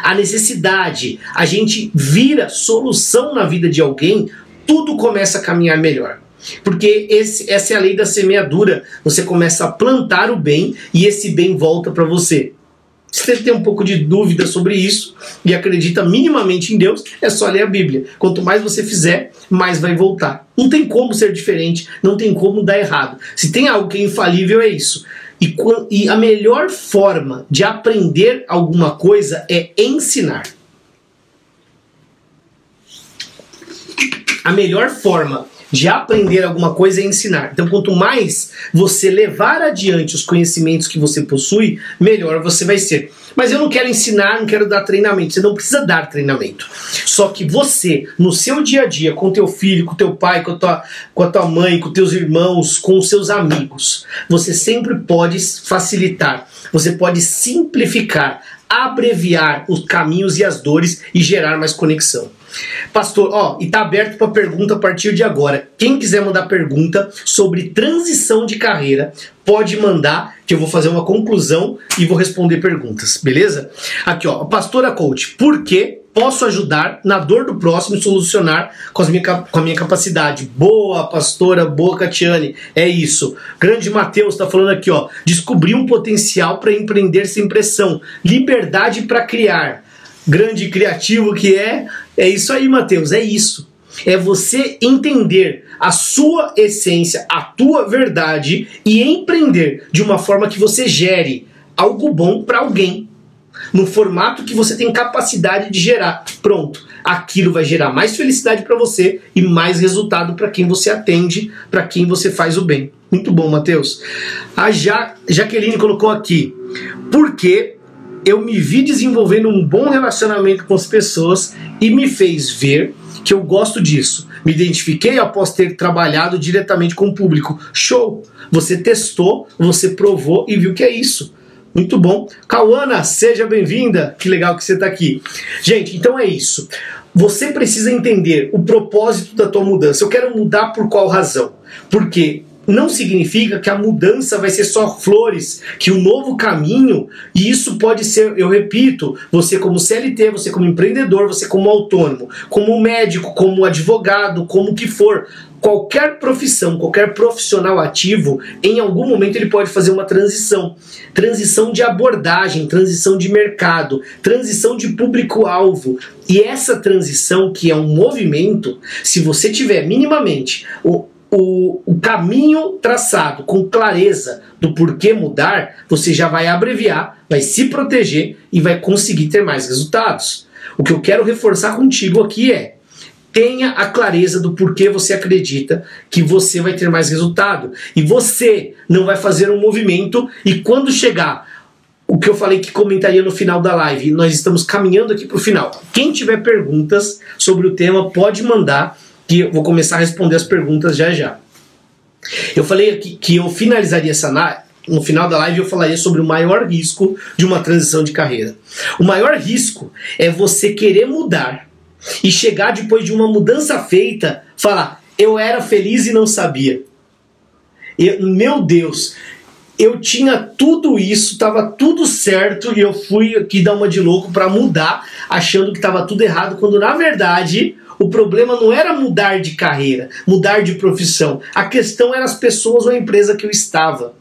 a necessidade, a gente vira solução na vida de alguém, tudo começa a caminhar melhor. Porque esse, essa é a lei da semeadura. Você começa a plantar o bem e esse bem volta para você. Se você tem um pouco de dúvida sobre isso e acredita minimamente em Deus, é só ler a Bíblia. Quanto mais você fizer, mais vai voltar. Não tem como ser diferente, não tem como dar errado. Se tem algo que é infalível, é isso. E, e a melhor forma de aprender alguma coisa é ensinar. A melhor forma de aprender alguma coisa é ensinar. Então, quanto mais você levar adiante os conhecimentos que você possui, melhor você vai ser. Mas eu não quero ensinar, não quero dar treinamento. Você não precisa dar treinamento. Só que você, no seu dia a dia, com teu filho, com teu pai, com a tua, com a tua mãe, com teus irmãos, com os seus amigos, você sempre pode facilitar, você pode simplificar, abreviar os caminhos e as dores e gerar mais conexão. Pastor, ó, e tá aberto para pergunta a partir de agora. Quem quiser mandar pergunta sobre transição de carreira, pode mandar, que eu vou fazer uma conclusão e vou responder perguntas, beleza? Aqui, ó, pastora coach, por que posso ajudar na dor do próximo e solucionar com, minha, com a minha capacidade? Boa, pastora, boa, Catiane, é isso. Grande Mateus está falando aqui, ó, descobrir um potencial para empreender sem pressão, liberdade para criar grande criativo que é. É isso aí, Mateus, é isso. É você entender a sua essência, a tua verdade e empreender de uma forma que você gere algo bom para alguém. No formato que você tem capacidade de gerar. Pronto. Aquilo vai gerar mais felicidade para você e mais resultado para quem você atende, para quem você faz o bem. Muito bom, Matheus. A ja Jaqueline colocou aqui. Porque eu me vi desenvolvendo um bom relacionamento com as pessoas e me fez ver que eu gosto disso. Me identifiquei após ter trabalhado diretamente com o público. Show! Você testou, você provou e viu que é isso. Muito bom. Cauana, seja bem-vinda. Que legal que você está aqui. Gente, então é isso. Você precisa entender o propósito da tua mudança. Eu quero mudar por qual razão? Porque não significa que a mudança vai ser só flores, que o novo caminho, e isso pode ser, eu repito, você como CLT, você como empreendedor, você como autônomo, como médico, como advogado, como que for, qualquer profissão, qualquer profissional ativo, em algum momento ele pode fazer uma transição. Transição de abordagem, transição de mercado, transição de público-alvo. E essa transição, que é um movimento, se você tiver minimamente o, o, o caminho traçado com clareza do porquê mudar, você já vai abreviar, vai se proteger e vai conseguir ter mais resultados. O que eu quero reforçar contigo aqui é tenha a clareza do porquê você acredita que você vai ter mais resultado. E você não vai fazer um movimento e quando chegar o que eu falei que comentaria no final da live, nós estamos caminhando aqui para o final. Quem tiver perguntas sobre o tema pode mandar que eu vou começar a responder as perguntas já já. Eu falei aqui que eu finalizaria essa no final da live eu falaria sobre o maior risco de uma transição de carreira. O maior risco é você querer mudar e chegar depois de uma mudança feita, falar: "Eu era feliz e não sabia". Eu, meu Deus, eu tinha tudo isso, estava tudo certo e eu fui aqui dar uma de louco para mudar, achando que estava tudo errado, quando na verdade o problema não era mudar de carreira, mudar de profissão. A questão era as pessoas ou a empresa que eu estava.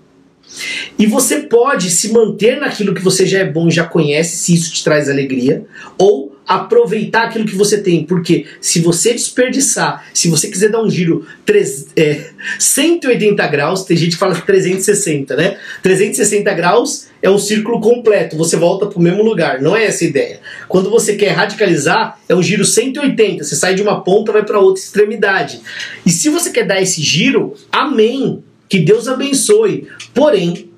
E você pode se manter naquilo que você já é bom e já conhece, se isso te traz alegria, ou aproveitar aquilo que você tem, porque se você desperdiçar, se você quiser dar um giro 3, é, 180 graus, tem gente que fala 360, né? 360 graus é um círculo completo, você volta para o mesmo lugar, não é essa a ideia. Quando você quer radicalizar, é um giro 180, você sai de uma ponta vai para outra extremidade. E se você quer dar esse giro, amém, que Deus abençoe. Porém,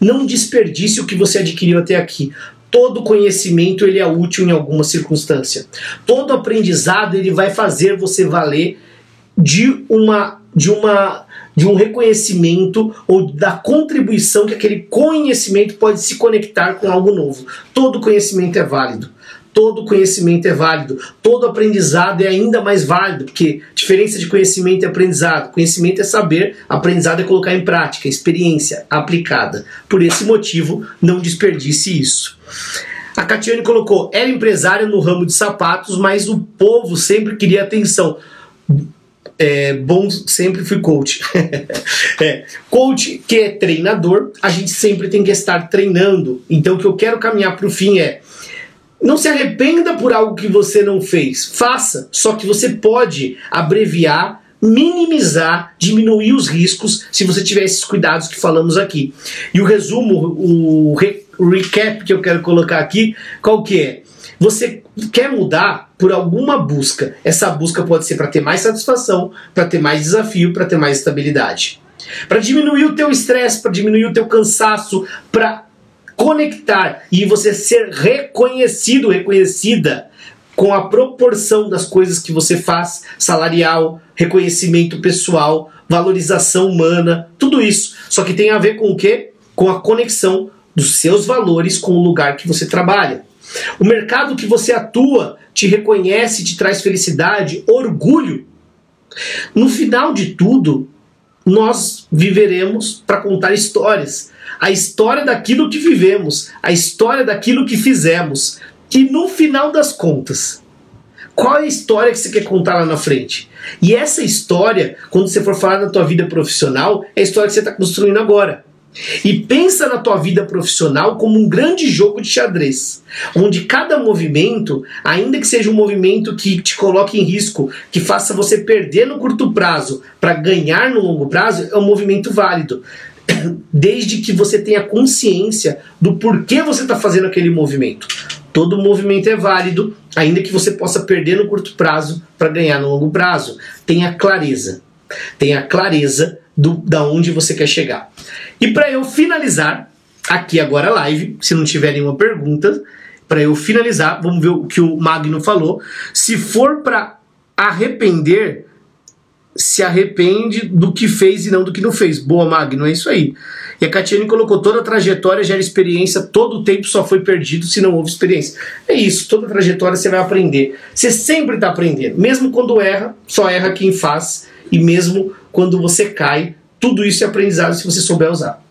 não desperdice o que você adquiriu até aqui todo conhecimento ele é útil em alguma circunstância. Todo aprendizado ele vai fazer você valer de uma de uma de um reconhecimento ou da contribuição que aquele conhecimento pode se conectar com algo novo. Todo conhecimento é válido todo conhecimento é válido, todo aprendizado é ainda mais válido, porque diferença de conhecimento e aprendizado. Conhecimento é saber, aprendizado é colocar em prática, experiência aplicada. Por esse motivo, não desperdice isso. A Catiane colocou: era empresária no ramo de sapatos, mas o povo sempre queria atenção. É, bom, sempre fui coach. é, coach que é treinador, a gente sempre tem que estar treinando. Então, o que eu quero caminhar para o fim é não se arrependa por algo que você não fez. Faça. Só que você pode abreviar, minimizar, diminuir os riscos se você tiver esses cuidados que falamos aqui. E o resumo, o re recap que eu quero colocar aqui, qual que é? Você quer mudar por alguma busca. Essa busca pode ser para ter mais satisfação, para ter mais desafio, para ter mais estabilidade. Para diminuir o teu estresse, para diminuir o teu cansaço, para conectar e você ser reconhecido, reconhecida com a proporção das coisas que você faz, salarial, reconhecimento pessoal, valorização humana, tudo isso. Só que tem a ver com o quê? Com a conexão dos seus valores com o lugar que você trabalha. O mercado que você atua te reconhece, te traz felicidade, orgulho. No final de tudo, nós viveremos para contar histórias a história daquilo que vivemos, a história daquilo que fizemos. Que no final das contas, qual é a história que você quer contar lá na frente? E essa história, quando você for falar da tua vida profissional, é a história que você está construindo agora. E pensa na tua vida profissional como um grande jogo de xadrez, onde cada movimento, ainda que seja um movimento que te coloque em risco, que faça você perder no curto prazo para ganhar no longo prazo, é um movimento válido desde que você tenha consciência do porquê você está fazendo aquele movimento. Todo movimento é válido, ainda que você possa perder no curto prazo para ganhar no longo prazo. Tenha clareza. Tenha clareza do, da onde você quer chegar. E para eu finalizar aqui agora a live, se não tiver nenhuma pergunta, para eu finalizar, vamos ver o que o Magno falou. Se for para arrepender, se arrepende do que fez e não do que não fez. Boa, Magno, é isso aí. E a Catiane colocou toda a trajetória gera experiência, todo o tempo só foi perdido se não houve experiência. É isso, toda trajetória você vai aprender. Você sempre está aprendendo. Mesmo quando erra, só erra quem faz. E mesmo quando você cai, tudo isso é aprendizado se você souber usar.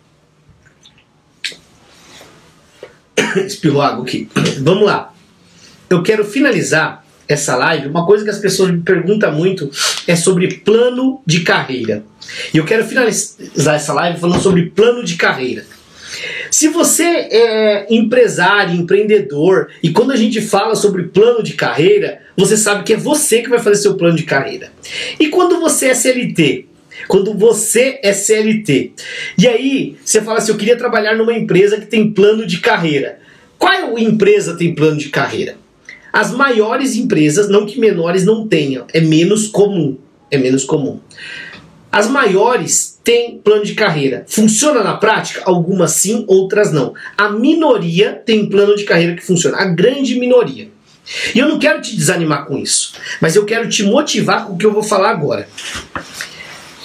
Espirrou água aqui. Vamos lá. Eu quero finalizar essa live. Uma coisa que as pessoas me perguntam muito é sobre plano de carreira. E eu quero finalizar essa live falando sobre plano de carreira. Se você é empresário, empreendedor, e quando a gente fala sobre plano de carreira, você sabe que é você que vai fazer seu plano de carreira. E quando você é CLT? Quando você é CLT. E aí, você fala assim: eu queria trabalhar numa empresa que tem plano de carreira. Qual empresa tem plano de carreira? As maiores empresas, não que menores não tenham, é menos comum. É menos comum. As maiores têm plano de carreira. Funciona na prática? Algumas sim, outras não. A minoria tem plano de carreira que funciona. A grande minoria. E eu não quero te desanimar com isso, mas eu quero te motivar com o que eu vou falar agora.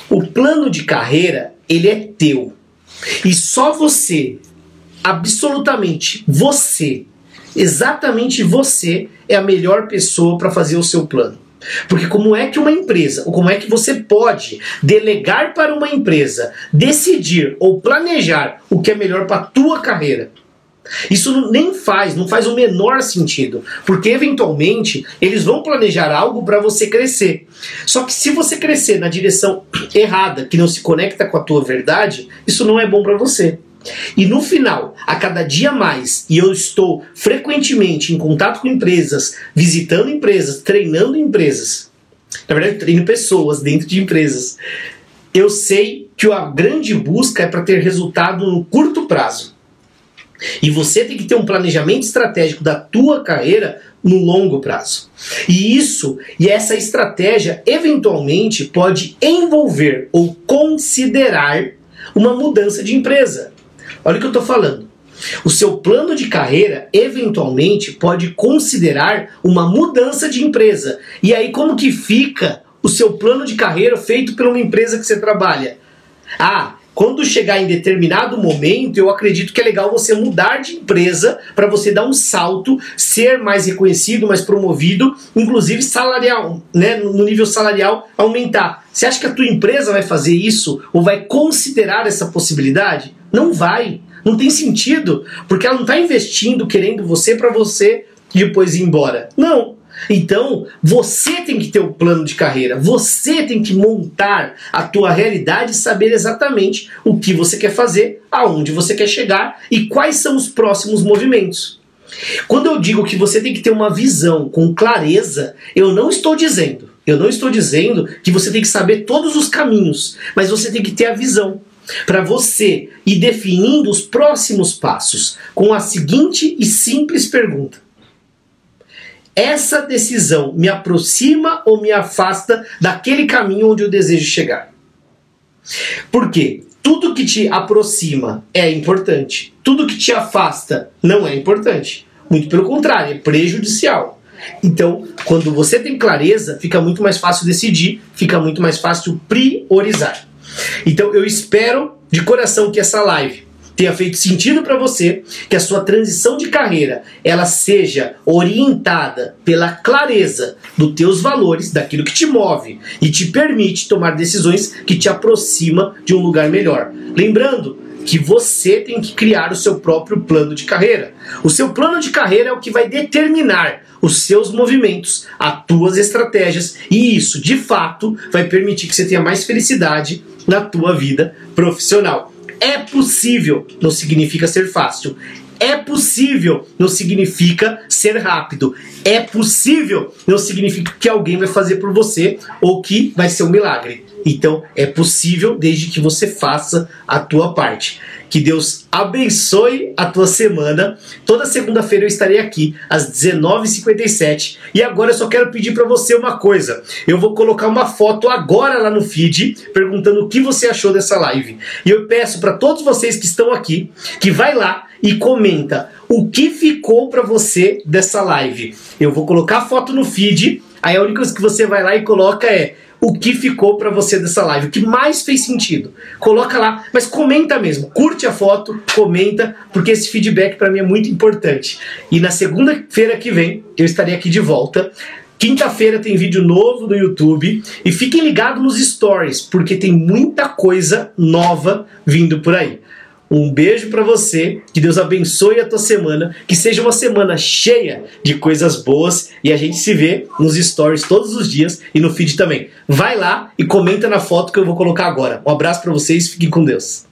O plano de carreira, ele é teu. E só você, absolutamente você, exatamente você é a melhor pessoa para fazer o seu plano. Porque como é que uma empresa, ou como é que você pode delegar para uma empresa decidir ou planejar o que é melhor para a tua carreira? Isso nem faz, não faz o menor sentido, porque eventualmente eles vão planejar algo para você crescer. Só que se você crescer na direção errada, que não se conecta com a tua verdade, isso não é bom para você. E no final, a cada dia mais, e eu estou frequentemente em contato com empresas, visitando empresas, treinando empresas, na verdade, treino pessoas dentro de empresas. Eu sei que a grande busca é para ter resultado no curto prazo. E você tem que ter um planejamento estratégico da tua carreira no longo prazo. E isso e essa estratégia eventualmente pode envolver ou considerar uma mudança de empresa. Olha o que eu estou falando. O seu plano de carreira eventualmente pode considerar uma mudança de empresa. E aí como que fica o seu plano de carreira feito por uma empresa que você trabalha? Ah, quando chegar em determinado momento, eu acredito que é legal você mudar de empresa para você dar um salto, ser mais reconhecido, mais promovido, inclusive salarial, né, no nível salarial aumentar. Você acha que a tua empresa vai fazer isso ou vai considerar essa possibilidade? Não vai. Não tem sentido, porque ela não está investindo querendo você para você depois ir embora. Não. Então, você tem que ter o um plano de carreira, você tem que montar a tua realidade e saber exatamente o que você quer fazer, aonde você quer chegar e quais são os próximos movimentos. Quando eu digo que você tem que ter uma visão com clareza, eu não estou dizendo, eu não estou dizendo que você tem que saber todos os caminhos, mas você tem que ter a visão para você ir definindo os próximos passos com a seguinte e simples pergunta: essa decisão me aproxima ou me afasta daquele caminho onde eu desejo chegar? Por quê? Tudo que te aproxima é importante, tudo que te afasta não é importante. Muito pelo contrário, é prejudicial. Então, quando você tem clareza, fica muito mais fácil decidir, fica muito mais fácil priorizar. Então, eu espero de coração que essa live tenha feito sentido para você, que a sua transição de carreira ela seja orientada pela clareza dos teus valores, daquilo que te move e te permite tomar decisões que te aproxima de um lugar melhor. Lembrando que você tem que criar o seu próprio plano de carreira. O seu plano de carreira é o que vai determinar os seus movimentos, as tuas estratégias e isso, de fato, vai permitir que você tenha mais felicidade na tua vida profissional. É possível, não significa ser fácil. É possível, não significa ser rápido. É possível, não significa que alguém vai fazer por você ou que vai ser um milagre. Então, é possível desde que você faça a tua parte. Que Deus abençoe a tua semana. Toda segunda-feira eu estarei aqui às 19h57. E agora eu só quero pedir para você uma coisa. Eu vou colocar uma foto agora lá no feed perguntando o que você achou dessa live. E eu peço para todos vocês que estão aqui que vai lá e comenta o que ficou para você dessa live. Eu vou colocar a foto no feed. Aí a única coisa que você vai lá e coloca é o que ficou para você dessa live, o que mais fez sentido. Coloca lá, mas comenta mesmo, curte a foto, comenta, porque esse feedback para mim é muito importante. E na segunda-feira que vem eu estarei aqui de volta. Quinta-feira tem vídeo novo no YouTube e fiquem ligados nos stories, porque tem muita coisa nova vindo por aí. Um beijo para você, que Deus abençoe a tua semana, que seja uma semana cheia de coisas boas e a gente se vê nos stories todos os dias e no feed também. Vai lá e comenta na foto que eu vou colocar agora. Um abraço para vocês, fiquem com Deus.